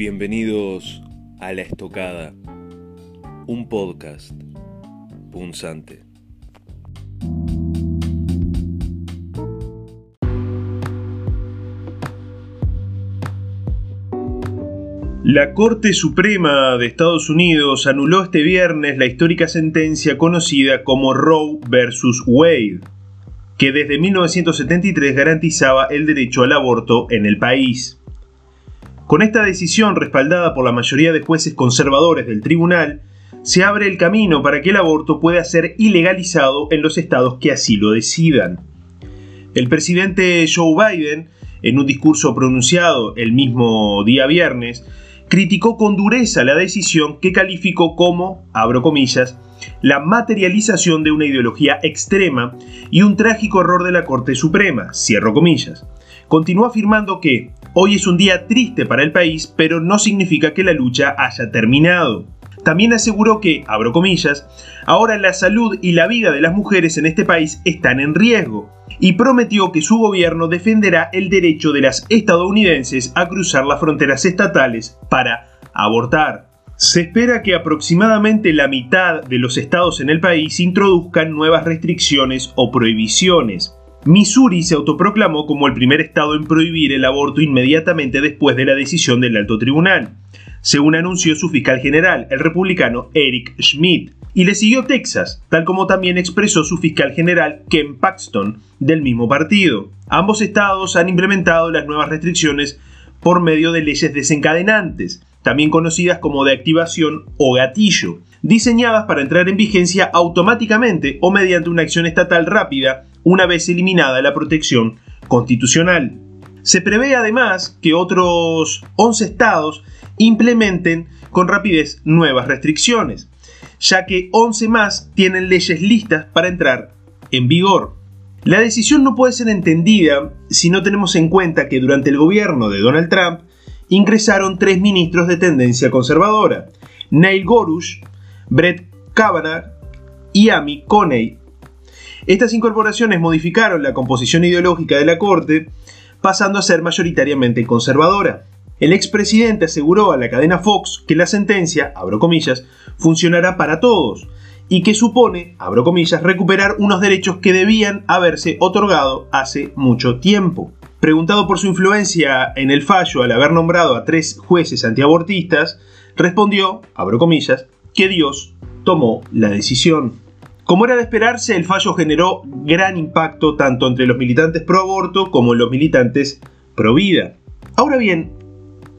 Bienvenidos a La Estocada, un podcast punzante. La Corte Suprema de Estados Unidos anuló este viernes la histórica sentencia conocida como Roe vs. Wade, que desde 1973 garantizaba el derecho al aborto en el país. Con esta decisión respaldada por la mayoría de jueces conservadores del tribunal, se abre el camino para que el aborto pueda ser ilegalizado en los estados que así lo decidan. El presidente Joe Biden, en un discurso pronunciado el mismo día viernes, criticó con dureza la decisión que calificó como, abro comillas, la materialización de una ideología extrema y un trágico error de la Corte Suprema, cierro comillas. Continuó afirmando que hoy es un día triste para el país, pero no significa que la lucha haya terminado. También aseguró que, abro comillas, ahora la salud y la vida de las mujeres en este país están en riesgo, y prometió que su gobierno defenderá el derecho de las estadounidenses a cruzar las fronteras estatales para abortar. Se espera que aproximadamente la mitad de los estados en el país introduzcan nuevas restricciones o prohibiciones. Missouri se autoproclamó como el primer estado en prohibir el aborto inmediatamente después de la decisión del alto tribunal según anunció su fiscal general, el republicano Eric Schmidt. Y le siguió Texas, tal como también expresó su fiscal general Ken Paxton, del mismo partido. Ambos estados han implementado las nuevas restricciones por medio de leyes desencadenantes, también conocidas como de activación o gatillo, diseñadas para entrar en vigencia automáticamente o mediante una acción estatal rápida una vez eliminada la protección constitucional. Se prevé además que otros 11 estados implementen con rapidez nuevas restricciones, ya que 11 más tienen leyes listas para entrar en vigor. La decisión no puede ser entendida si no tenemos en cuenta que durante el gobierno de Donald Trump ingresaron tres ministros de tendencia conservadora, Neil Gorsuch, Brett Kavanaugh y Amy Coney. Estas incorporaciones modificaron la composición ideológica de la Corte, pasando a ser mayoritariamente conservadora. El expresidente aseguró a la cadena Fox que la sentencia, abro comillas, funcionará para todos y que supone, abro comillas, recuperar unos derechos que debían haberse otorgado hace mucho tiempo. Preguntado por su influencia en el fallo al haber nombrado a tres jueces antiabortistas, respondió, abro comillas, que Dios tomó la decisión. Como era de esperarse, el fallo generó gran impacto tanto entre los militantes pro aborto como los militantes pro vida. Ahora bien,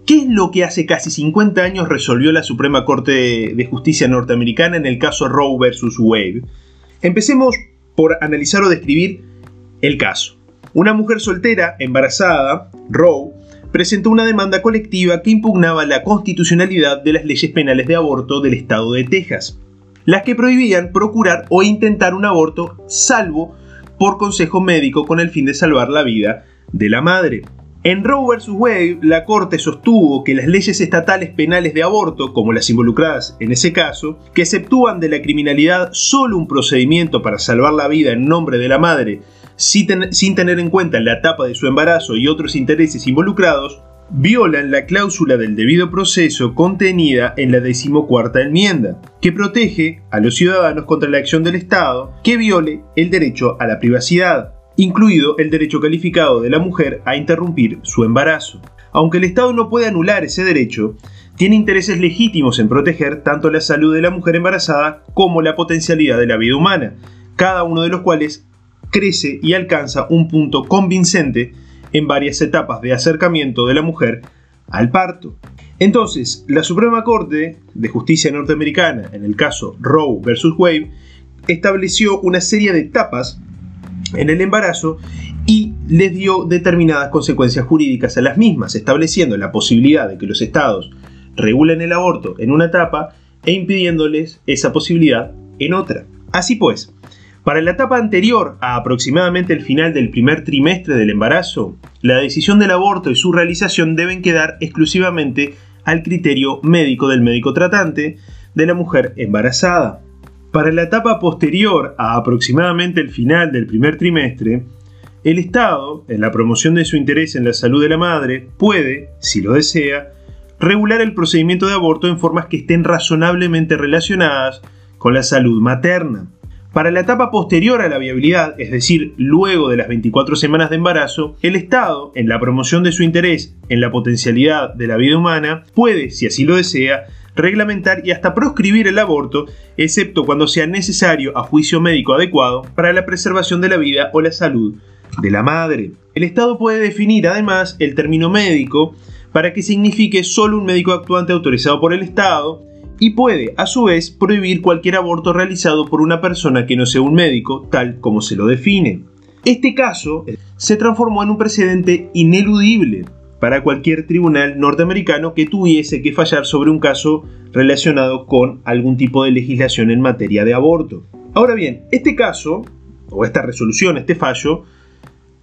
¿Qué es lo que hace casi 50 años resolvió la Suprema Corte de Justicia norteamericana en el caso Roe vs. Wade? Empecemos por analizar o describir el caso. Una mujer soltera, embarazada, Roe, presentó una demanda colectiva que impugnaba la constitucionalidad de las leyes penales de aborto del estado de Texas, las que prohibían procurar o intentar un aborto salvo por consejo médico con el fin de salvar la vida de la madre. En Roe vs. Wade, la Corte sostuvo que las leyes estatales penales de aborto, como las involucradas en ese caso, que exceptúan de la criminalidad solo un procedimiento para salvar la vida en nombre de la madre, sin tener en cuenta la etapa de su embarazo y otros intereses involucrados, violan la cláusula del debido proceso contenida en la decimocuarta enmienda, que protege a los ciudadanos contra la acción del Estado que viole el derecho a la privacidad incluido el derecho calificado de la mujer a interrumpir su embarazo. Aunque el Estado no puede anular ese derecho, tiene intereses legítimos en proteger tanto la salud de la mujer embarazada como la potencialidad de la vida humana, cada uno de los cuales crece y alcanza un punto convincente en varias etapas de acercamiento de la mujer al parto. Entonces, la Suprema Corte de Justicia norteamericana, en el caso Roe vs. Wade, estableció una serie de etapas en el embarazo y les dio determinadas consecuencias jurídicas a las mismas, estableciendo la posibilidad de que los estados regulen el aborto en una etapa e impidiéndoles esa posibilidad en otra. Así pues, para la etapa anterior a aproximadamente el final del primer trimestre del embarazo, la decisión del aborto y su realización deben quedar exclusivamente al criterio médico del médico tratante de la mujer embarazada. Para la etapa posterior a aproximadamente el final del primer trimestre, el Estado, en la promoción de su interés en la salud de la madre, puede, si lo desea, regular el procedimiento de aborto en formas que estén razonablemente relacionadas con la salud materna. Para la etapa posterior a la viabilidad, es decir, luego de las 24 semanas de embarazo, el Estado, en la promoción de su interés en la potencialidad de la vida humana, puede, si así lo desea, reglamentar y hasta proscribir el aborto, excepto cuando sea necesario a juicio médico adecuado para la preservación de la vida o la salud de la madre. El Estado puede definir además el término médico para que signifique solo un médico actuante autorizado por el Estado, y puede, a su vez, prohibir cualquier aborto realizado por una persona que no sea un médico, tal como se lo define. Este caso se transformó en un precedente ineludible para cualquier tribunal norteamericano que tuviese que fallar sobre un caso relacionado con algún tipo de legislación en materia de aborto. Ahora bien, este caso, o esta resolución, este fallo,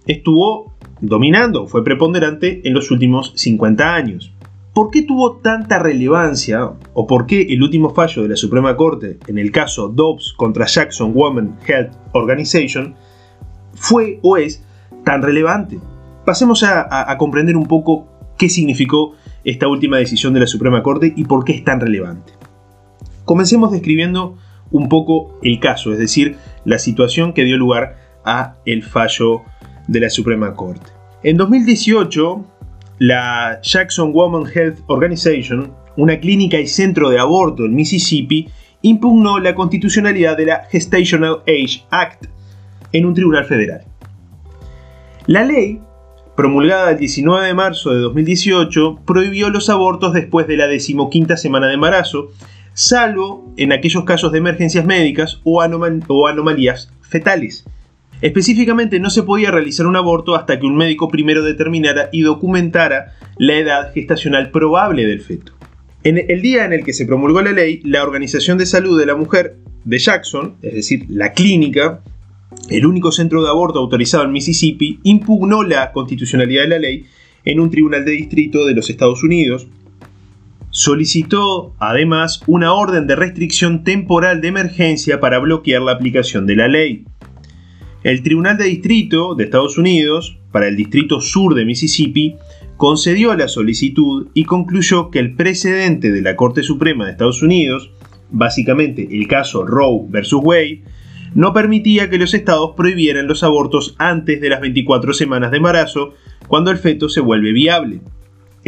estuvo dominando, fue preponderante en los últimos 50 años. ¿Por qué tuvo tanta relevancia o por qué el último fallo de la Suprema Corte en el caso Dobbs contra Jackson Women Health Organization fue o es tan relevante? Pasemos a, a comprender un poco qué significó esta última decisión de la Suprema Corte y por qué es tan relevante. Comencemos describiendo un poco el caso, es decir, la situación que dio lugar a el fallo de la Suprema Corte. En 2018, la Jackson Woman Health Organization, una clínica y centro de aborto en Mississippi, impugnó la constitucionalidad de la Gestational Age Act en un tribunal federal. La ley, promulgada el 19 de marzo de 2018, prohibió los abortos después de la decimoquinta semana de embarazo, salvo en aquellos casos de emergencias médicas o, o anomalías fetales. Específicamente no se podía realizar un aborto hasta que un médico primero determinara y documentara la edad gestacional probable del feto. En el día en el que se promulgó la ley, la Organización de Salud de la Mujer de Jackson, es decir, la clínica, el único centro de aborto autorizado en Mississippi, impugnó la constitucionalidad de la ley en un tribunal de distrito de los Estados Unidos. Solicitó además una orden de restricción temporal de emergencia para bloquear la aplicación de la ley. El Tribunal de Distrito de Estados Unidos, para el Distrito Sur de Mississippi, concedió la solicitud y concluyó que el precedente de la Corte Suprema de Estados Unidos, básicamente el caso Roe versus Wade, no permitía que los estados prohibieran los abortos antes de las 24 semanas de embarazo cuando el feto se vuelve viable.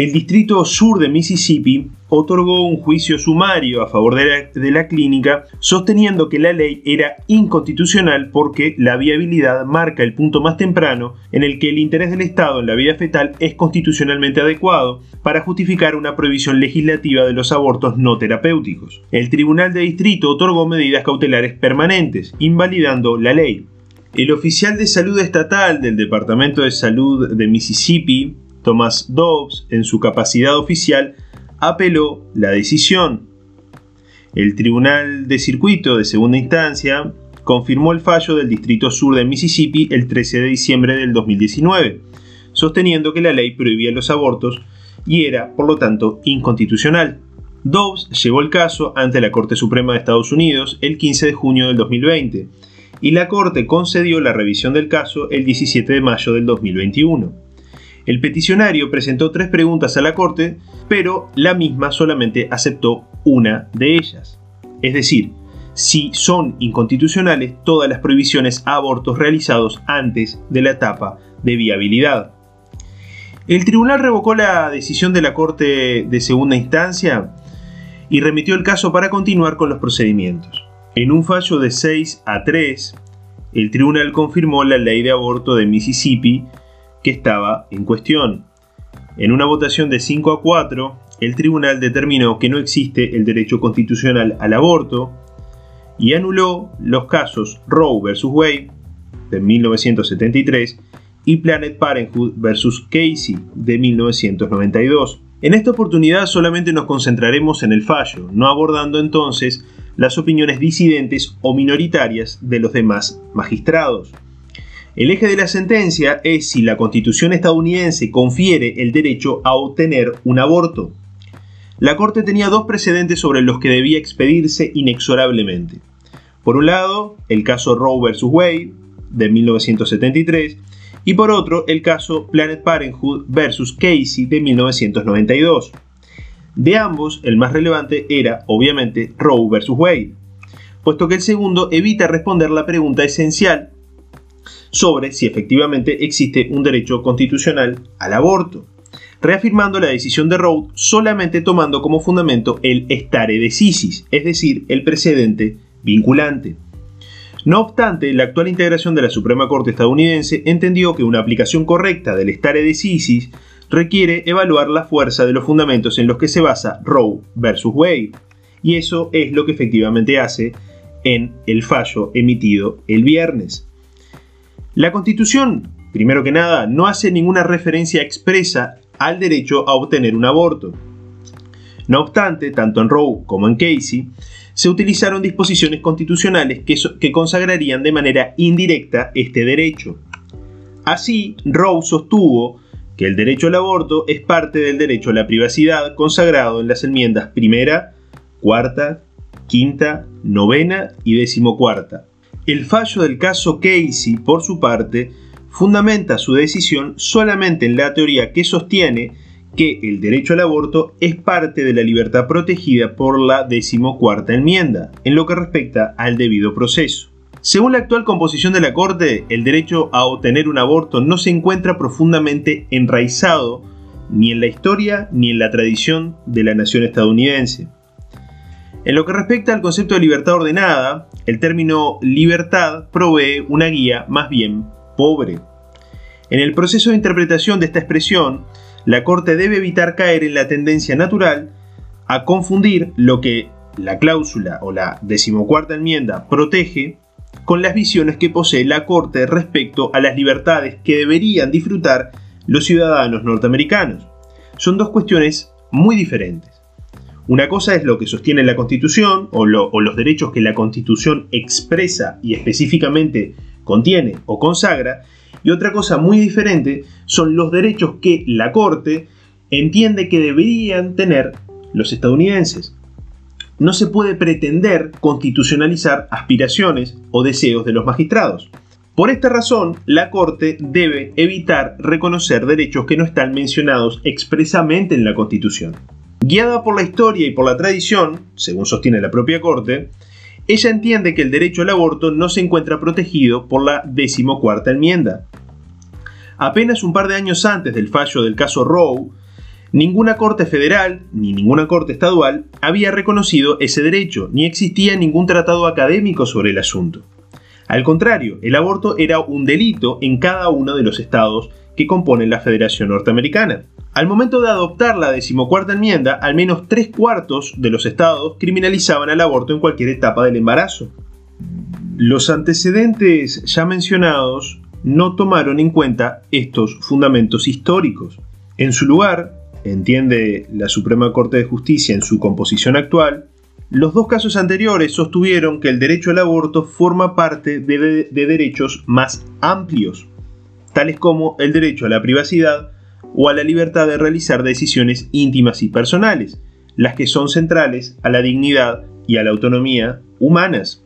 El Distrito Sur de Mississippi otorgó un juicio sumario a favor de la, clínica, sosteniendo que la ley era inconstitucional porque la viabilidad marca el punto más temprano en el que el interés del Estado en la vida fetal es constitucionalmente adecuado para justificar una prohibición legislativa de los abortos no terapéuticos. El Tribunal de Distrito otorgó medidas cautelares permanentes, invalidando la ley. El oficial de salud estatal del Departamento de Salud de Mississippi, Thomas Dobbs, en su capacidad oficial, apeló la decisión. El Tribunal de Circuito de Segunda Instancia confirmó el fallo del Distrito Sur de Mississippi el 13 de diciembre del 2019, sosteniendo que la ley prohibía los abortos y era, por lo tanto, inconstitucional. Dobbs llevó el caso ante la Corte Suprema de Estados Unidos el 15 de junio del 2020 y la Corte concedió la revisión del caso el 17 de mayo del 2021. El peticionario presentó tres preguntas a la Corte, pero la misma solamente aceptó una de ellas. Es decir, si son inconstitucionales todas las prohibiciones a abortos realizados antes de la etapa de viabilidad. El tribunal revocó la decisión de la Corte de segunda instancia y remitió el caso para continuar con los procedimientos. En un fallo de 6 a 3, el tribunal confirmó la ley de aborto de Mississippi que estaba en cuestión. En una votación de 5 a 4, el tribunal determinó que no existe el derecho constitucional al aborto y anuló los casos Roe vs. Wade de 1973 y Planet Parenthood vs. Casey de 1992. En esta oportunidad solamente nos concentraremos en el fallo, no abordando entonces las opiniones disidentes o minoritarias de los demás magistrados. El eje de la sentencia es si la constitución estadounidense confiere el derecho a obtener un aborto. La Corte tenía dos precedentes sobre los que debía expedirse inexorablemente. Por un lado, el caso Roe vs. Wade de 1973 y por otro, el caso Planet Parenthood vs. Casey de 1992. De ambos, el más relevante era, obviamente, Roe versus Wade, puesto que el segundo evita responder la pregunta esencial sobre si efectivamente existe un derecho constitucional al aborto, reafirmando la decisión de Roe solamente tomando como fundamento el stare decisis, es decir, el precedente vinculante. No obstante, la actual integración de la Suprema Corte estadounidense entendió que una aplicación correcta del stare decisis requiere evaluar la fuerza de los fundamentos en los que se basa Roe versus Wade, y eso es lo que efectivamente hace en el fallo emitido el viernes. La Constitución, primero que nada, no hace ninguna referencia expresa al derecho a obtener un aborto. No obstante, tanto en Roe como en Casey, se utilizaron disposiciones constitucionales que, consagrarían de manera indirecta este derecho. Así, Roe sostuvo que el derecho al aborto es parte del derecho a la privacidad consagrado en las enmiendas primera, cuarta, quinta, novena y decimocuarta. El fallo del caso Casey, por su parte, fundamenta su decisión solamente en la teoría que sostiene que el derecho al aborto es parte de la libertad protegida por la decimocuarta enmienda, en lo que respecta al debido proceso. Según la actual composición de la Corte, el derecho a obtener un aborto no se encuentra profundamente enraizado ni en la historia ni en la tradición de la nación estadounidense. En lo que respecta al concepto de libertad ordenada, el término libertad provee una guía más bien pobre. En el proceso de interpretación de esta expresión, la Corte debe evitar caer en la tendencia natural a confundir lo que la cláusula o la decimocuarta enmienda protege con las visiones que posee la Corte respecto a las libertades que deberían disfrutar los ciudadanos norteamericanos. Son dos cuestiones muy diferentes. Una cosa es lo que sostiene la Constitución o, los derechos que la Constitución expresa y específicamente contiene o consagra, y otra cosa muy diferente son los derechos que la Corte entiende que deberían tener los estadounidenses no se puede pretender constitucionalizar aspiraciones o deseos de los magistrados. Por esta razón, la Corte debe evitar reconocer derechos que no están mencionados expresamente en la Constitución. Guiada por la historia y por la tradición, según sostiene la propia Corte, ella entiende que el derecho al aborto no se encuentra protegido por la decimocuarta enmienda. Apenas un par de años antes del fallo del caso Roe, Ninguna corte federal ni ninguna corte estadual había reconocido ese derecho, ni existía ningún tratado académico sobre el asunto. Al contrario, el aborto era un delito en cada uno de los estados que componen la Federación Norteamericana. Al momento de adoptar la decimocuarta enmienda, al menos tres cuartos de los estados criminalizaban el aborto en cualquier etapa del embarazo. Los antecedentes ya mencionados no tomaron en cuenta estos fundamentos históricos. En su lugar, entiende la Suprema Corte de Justicia en su composición actual, los dos casos anteriores sostuvieron que el derecho al aborto forma parte de, derechos más amplios, tales como el derecho a la privacidad o a la libertad de realizar decisiones íntimas y personales, las que son centrales a la dignidad y a la autonomía humanas.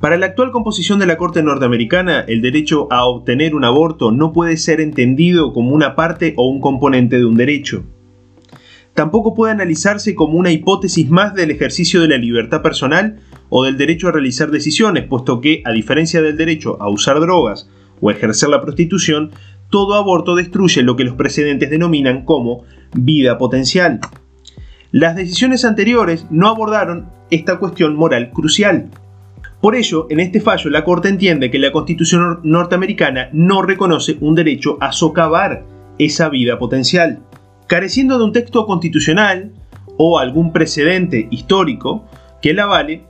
Para la actual composición de la Corte norteamericana, el derecho a obtener un aborto no puede ser entendido como una parte o un componente de un derecho. Tampoco puede analizarse como una hipótesis más del ejercicio de la libertad personal o del derecho a realizar decisiones, puesto que, a diferencia del derecho a usar drogas o ejercer la prostitución, todo aborto destruye lo que los precedentes denominan como vida potencial. Las decisiones anteriores no abordaron esta cuestión moral crucial. Por ello, en este fallo, la Corte entiende que la Constitución norteamericana no reconoce un derecho a socavar esa vida potencial. Careciendo de un texto constitucional o algún precedente histórico que la avale,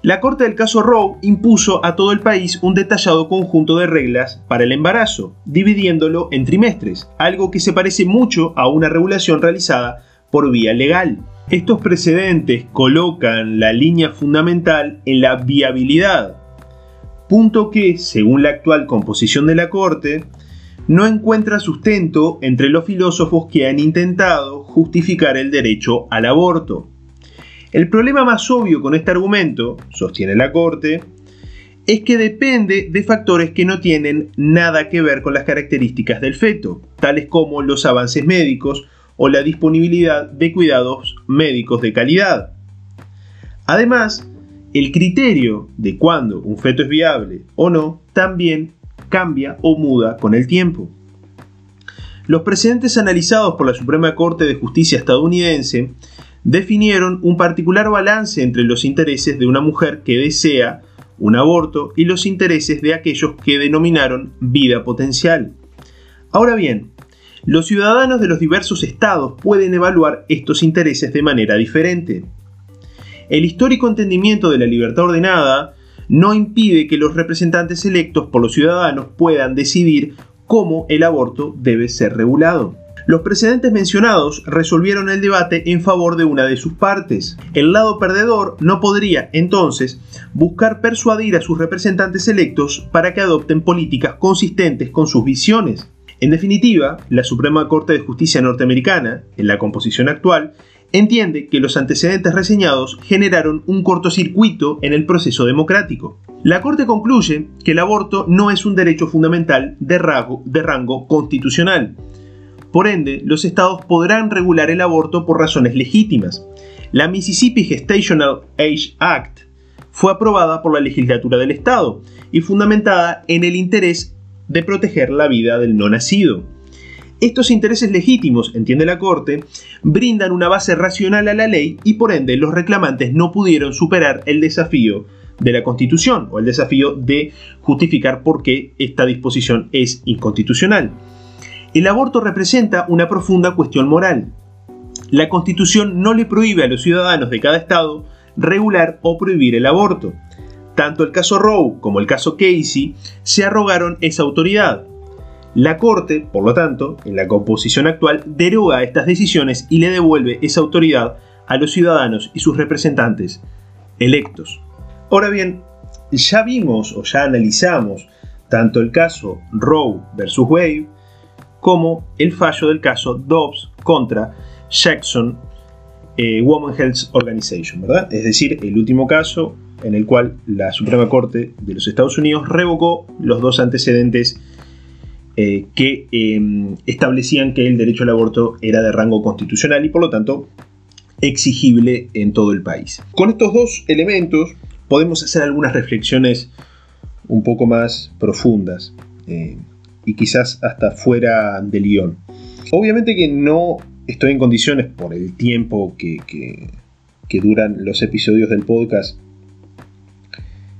la Corte del caso Roe impuso a todo el país un detallado conjunto de reglas para el embarazo, dividiéndolo en trimestres, algo que se parece mucho a una regulación realizada por vía legal. Estos precedentes colocan la línea fundamental en la viabilidad, punto que, según la actual composición de la Corte, no encuentra sustento entre los filósofos que han intentado justificar el derecho al aborto. El problema más obvio con este argumento, sostiene la Corte, es que depende de factores que no tienen nada que ver con las características del feto, tales como los avances médicos o la disponibilidad de cuidados médicos de calidad. Además, el criterio de cuándo un feto es viable o no también cambia o muda con el tiempo. Los precedentes analizados por la Suprema Corte de Justicia estadounidense definieron un particular balance entre los intereses de una mujer que desea un aborto y los intereses de aquellos que denominaron vida potencial. Ahora bien, los ciudadanos de los diversos estados pueden evaluar estos intereses de manera diferente. El histórico entendimiento de la libertad ordenada no impide que los representantes electos por los ciudadanos puedan decidir cómo el aborto debe ser regulado. Los precedentes mencionados resolvieron el debate en favor de una de sus partes. El lado perdedor no podría, entonces, buscar persuadir a sus representantes electos para que adopten políticas consistentes con sus visiones. En definitiva, la Suprema Corte de Justicia norteamericana, en la composición actual, entiende que los antecedentes reseñados generaron un cortocircuito en el proceso democrático. La Corte concluye que el aborto no es un derecho fundamental de rango, constitucional, por ende, los estados podrán regular el aborto por razones legítimas. La Mississippi Gestational Age Act fue aprobada por la legislatura del estado y fundamentada en el interés de proteger la vida del no nacido. Estos intereses legítimos, entiende la Corte, brindan una base racional a la ley y por ende los reclamantes no pudieron superar el desafío de la Constitución o el desafío de justificar por qué esta disposición es inconstitucional. El aborto representa una profunda cuestión moral. La Constitución no le prohíbe a los ciudadanos de cada estado regular o prohibir el aborto. Tanto el caso Roe como el caso Casey se arrogaron esa autoridad. La Corte, por lo tanto, en la composición actual, deroga estas decisiones y le devuelve esa autoridad a los ciudadanos y sus representantes electos. Ahora bien, ya vimos o ya analizamos tanto el caso Roe versus Wade como el fallo del caso Dobbs contra Jackson eh, Health Organization, ¿verdad? Es decir, el último caso en el cual la Suprema Corte de los Estados Unidos revocó los dos antecedentes eh, que em, establecían que el derecho al aborto era de rango constitucional y por lo tanto exigible en todo el país. Con estos dos elementos podemos hacer algunas reflexiones un poco más profundas. Eh, y quizás hasta fuera de Lyon. Obviamente que no estoy en condiciones, por el tiempo que, duran los episodios del podcast,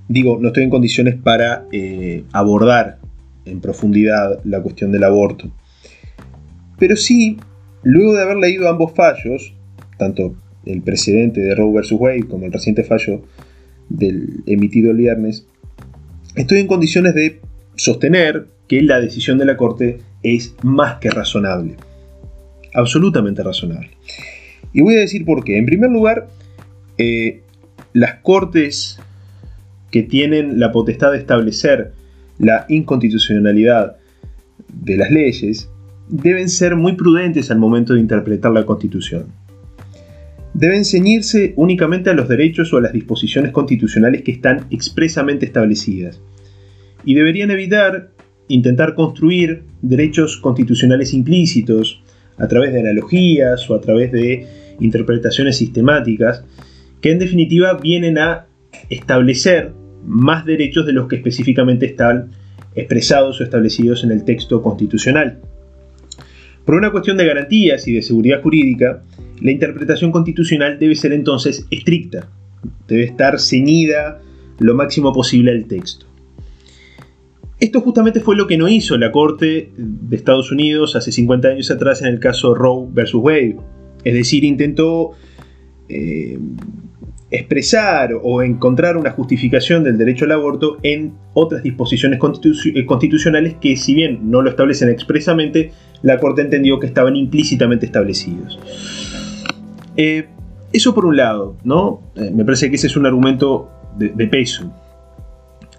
digo, no estoy en condiciones para eh, abordar en profundidad la cuestión del aborto. Pero sí, luego de haber leído ambos fallos, tanto el precedente de Roe vs. Wade como el reciente fallo del emitido el viernes, estoy en condiciones de sostener que la decisión de la Corte es más que razonable. Absolutamente razonable. Y voy a decir por qué. En primer lugar, eh, las Cortes que tienen la potestad de establecer la inconstitucionalidad de las leyes deben ser muy prudentes al momento de interpretar la Constitución. Deben ceñirse únicamente a los derechos o a las disposiciones constitucionales que están expresamente establecidas. Y deberían evitar intentar construir derechos constitucionales implícitos a través de analogías o a través de interpretaciones sistemáticas que en definitiva vienen a establecer más derechos de los que específicamente están expresados o establecidos en el texto constitucional. Por una cuestión de garantías y de seguridad jurídica, la interpretación constitucional debe ser entonces estricta, debe estar ceñida lo máximo posible al texto. Esto justamente fue lo que no hizo la Corte de Estados Unidos hace 50 años atrás en el caso Roe versus Wade. Es decir, intentó eh, expresar o encontrar una justificación del derecho al aborto en otras disposiciones eh, constitucionales que si bien no lo establecen expresamente, la Corte entendió que estaban implícitamente establecidos. Eh, eso por un lado, ¿no? me parece que ese es un argumento de peso.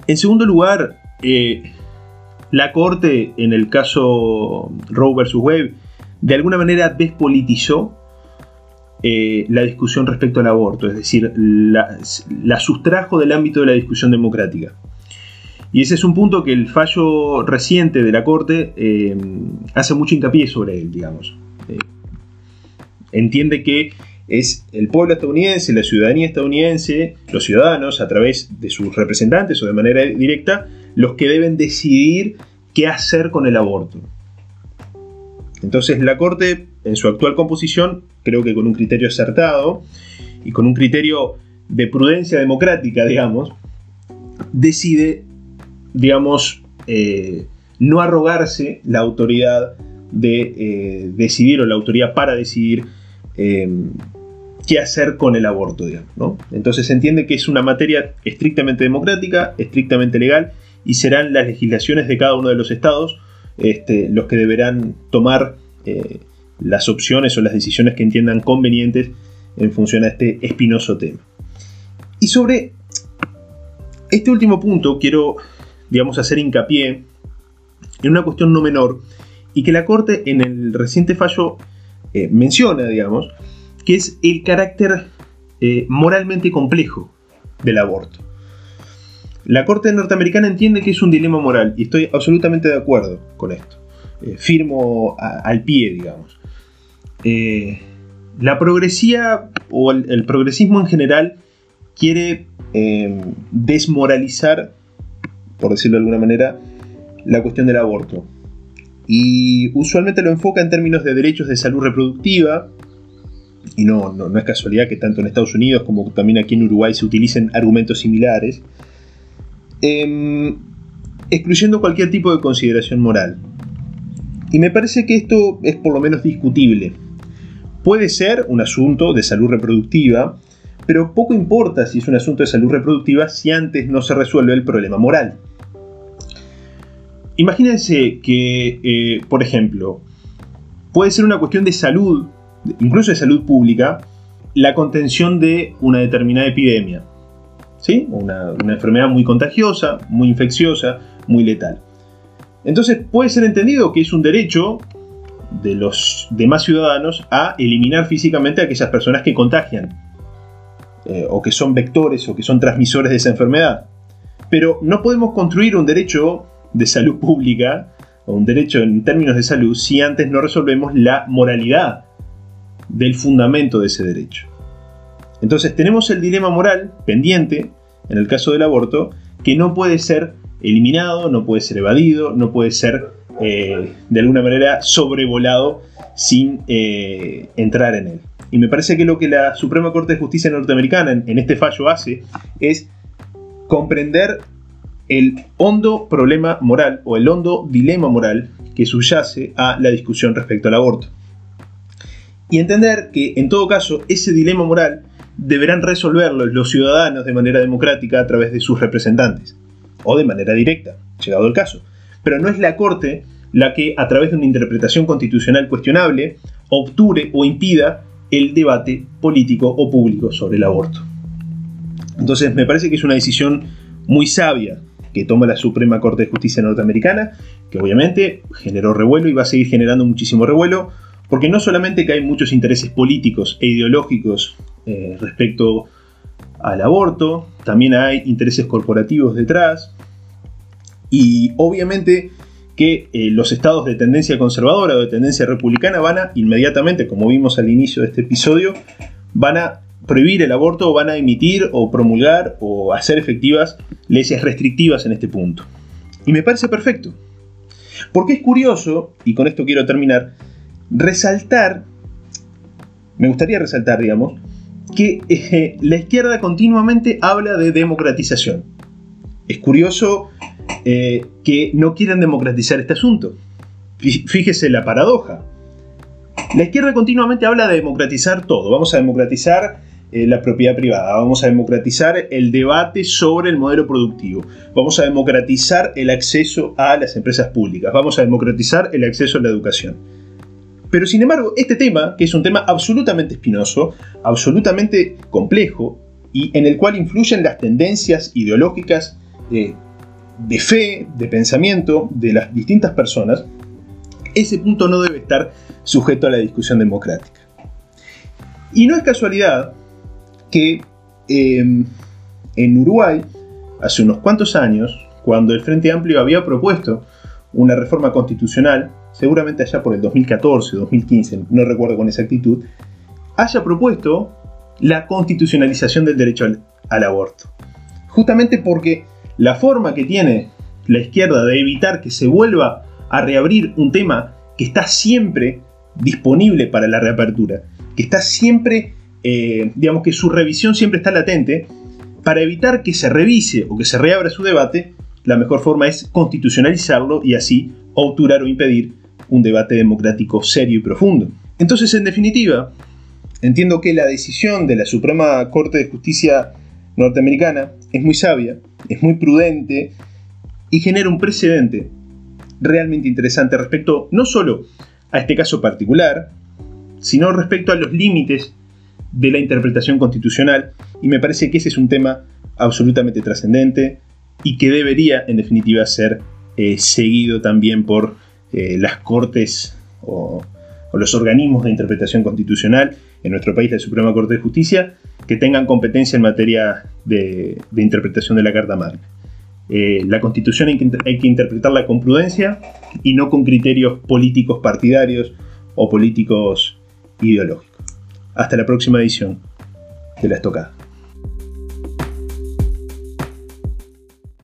En segundo lugar, eh, la Corte, en el caso Roe vs. Wade, de alguna manera despolitizó eh, la discusión respecto al aborto, es decir, la, sustrajo del ámbito de la discusión democrática. Y ese es un punto que el fallo reciente de la Corte eh, hace mucho hincapié sobre él, digamos. entiende que es el pueblo estadounidense, la ciudadanía estadounidense, los ciudadanos a través de sus representantes o de manera directa, los que deben decidir qué hacer con el aborto. Entonces la Corte, en su actual composición, creo que con un criterio acertado y con un criterio de prudencia democrática, digamos, decide, digamos, eh, no arrogarse la autoridad de eh, decidir o la autoridad para decidir eh, qué hacer con el aborto, digamos. ¿no? Entonces se entiende que es una materia estrictamente democrática, estrictamente legal, y serán las legislaciones de cada uno de los estados este, los que deberán tomar eh, las opciones o las decisiones que entiendan convenientes en función a este espinoso tema. Y sobre este último punto quiero, digamos, hacer hincapié en una cuestión no menor y que la Corte en el reciente fallo eh, menciona, digamos, que es el carácter eh, moralmente complejo del aborto. La Corte norteamericana entiende que es un dilema moral y estoy absolutamente de acuerdo con esto. Eh, firmo al pie, digamos. Eh, la progresía o el, progresismo en general quiere desmoralizar, por decirlo de alguna manera, la cuestión del aborto. Y usualmente lo enfoca en términos de derechos de salud reproductiva, y no, no, es casualidad que tanto en Estados Unidos como también aquí en Uruguay se utilicen argumentos similares, em, excluyendo cualquier tipo de consideración moral. Y me parece que esto es por lo menos discutible. Puede ser un asunto de salud reproductiva, pero poco importa si es un asunto de salud reproductiva si antes no se resuelve el problema moral. Imagínense que, eh, por ejemplo, puede ser una cuestión de salud incluso de salud pública, la contención de una determinada epidemia. ¿Sí? Una, enfermedad muy contagiosa, muy infecciosa, muy letal. Entonces puede ser entendido que es un derecho de los demás ciudadanos a eliminar físicamente a aquellas personas que contagian, eh, o que son vectores o que son transmisores de esa enfermedad. Pero no podemos construir un derecho de salud pública o un derecho en términos de salud si antes no resolvemos la moralidad del fundamento de ese derecho. Entonces tenemos el dilema moral pendiente, en el caso del aborto, que no puede ser eliminado, no puede ser evadido, no puede ser eh, de alguna manera sobrevolado sin eh, entrar en él. Y me parece que lo que la Suprema Corte de Justicia norteamericana en este fallo hace es comprender el hondo problema moral o el hondo dilema moral que subyace a la discusión respecto al aborto y entender que en todo caso ese dilema moral deberán resolverlo los ciudadanos de manera democrática a través de sus representantes, o de manera directa, llegado el caso. Pero no es la Corte la que, a través de una interpretación constitucional cuestionable, obture o impida el debate político o público sobre el aborto. Entonces me parece que es una decisión muy sabia que toma la Suprema Corte de Justicia norteamericana, que obviamente generó revuelo y va a seguir generando muchísimo revuelo, porque no solamente que hay muchos intereses políticos e ideológicos eh, respecto al aborto, también hay intereses corporativos detrás. Y obviamente que eh, los estados de tendencia conservadora o de tendencia republicana van a inmediatamente, como vimos al inicio de este episodio, van a prohibir el aborto o van a emitir o promulgar o hacer efectivas leyes restrictivas en este punto. Y me parece perfecto. Porque es curioso, y con esto quiero terminar, resaltar, me gustaría resaltar, digamos, que eh, la izquierda continuamente habla de democratización. Es curioso eh, que no quieran democratizar este asunto. Fíjese la paradoja. La izquierda continuamente habla de democratizar todo. Vamos a democratizar eh, la propiedad privada, vamos a democratizar el debate sobre el modelo productivo, vamos a democratizar el acceso a las empresas públicas, vamos a democratizar el acceso a la educación. Pero sin embargo, este tema, que es un tema absolutamente espinoso, absolutamente complejo, y en el cual influyen las tendencias ideológicas de fe, de pensamiento de las distintas personas, ese punto no debe estar sujeto a la discusión democrática. Y no es casualidad que em, en Uruguay, hace unos cuantos años, cuando el Frente Amplio había propuesto una reforma constitucional seguramente allá por el 2014, 2015, no recuerdo con exactitud, haya propuesto la constitucionalización del derecho al, al aborto. Justamente porque la forma que tiene la izquierda de evitar que se vuelva a reabrir un tema que está siempre disponible para la reapertura, que está siempre, eh, digamos que su revisión siempre está latente, para evitar que se revise o que se reabra su debate, la mejor forma es constitucionalizarlo y así obturar o impedir un debate democrático serio y profundo. Entonces, en definitiva, entiendo que la decisión de la Suprema Corte de Justicia norteamericana es muy sabia, es muy prudente y genera un precedente realmente interesante respecto no solo a este caso particular, sino respecto a los límites de la interpretación constitucional. Y me parece que ese es un tema absolutamente trascendente y que debería en definitiva ser eh, seguido también por eh, las cortes o, los organismos de interpretación constitucional en nuestro país, la Suprema Corte de Justicia, que tengan competencia en materia de, interpretación de la Carta Magna. Eh, la Constitución hay que, interpretarla con prudencia y no con criterios políticos partidarios o políticos ideológicos. Hasta la próxima edición de La Estocada.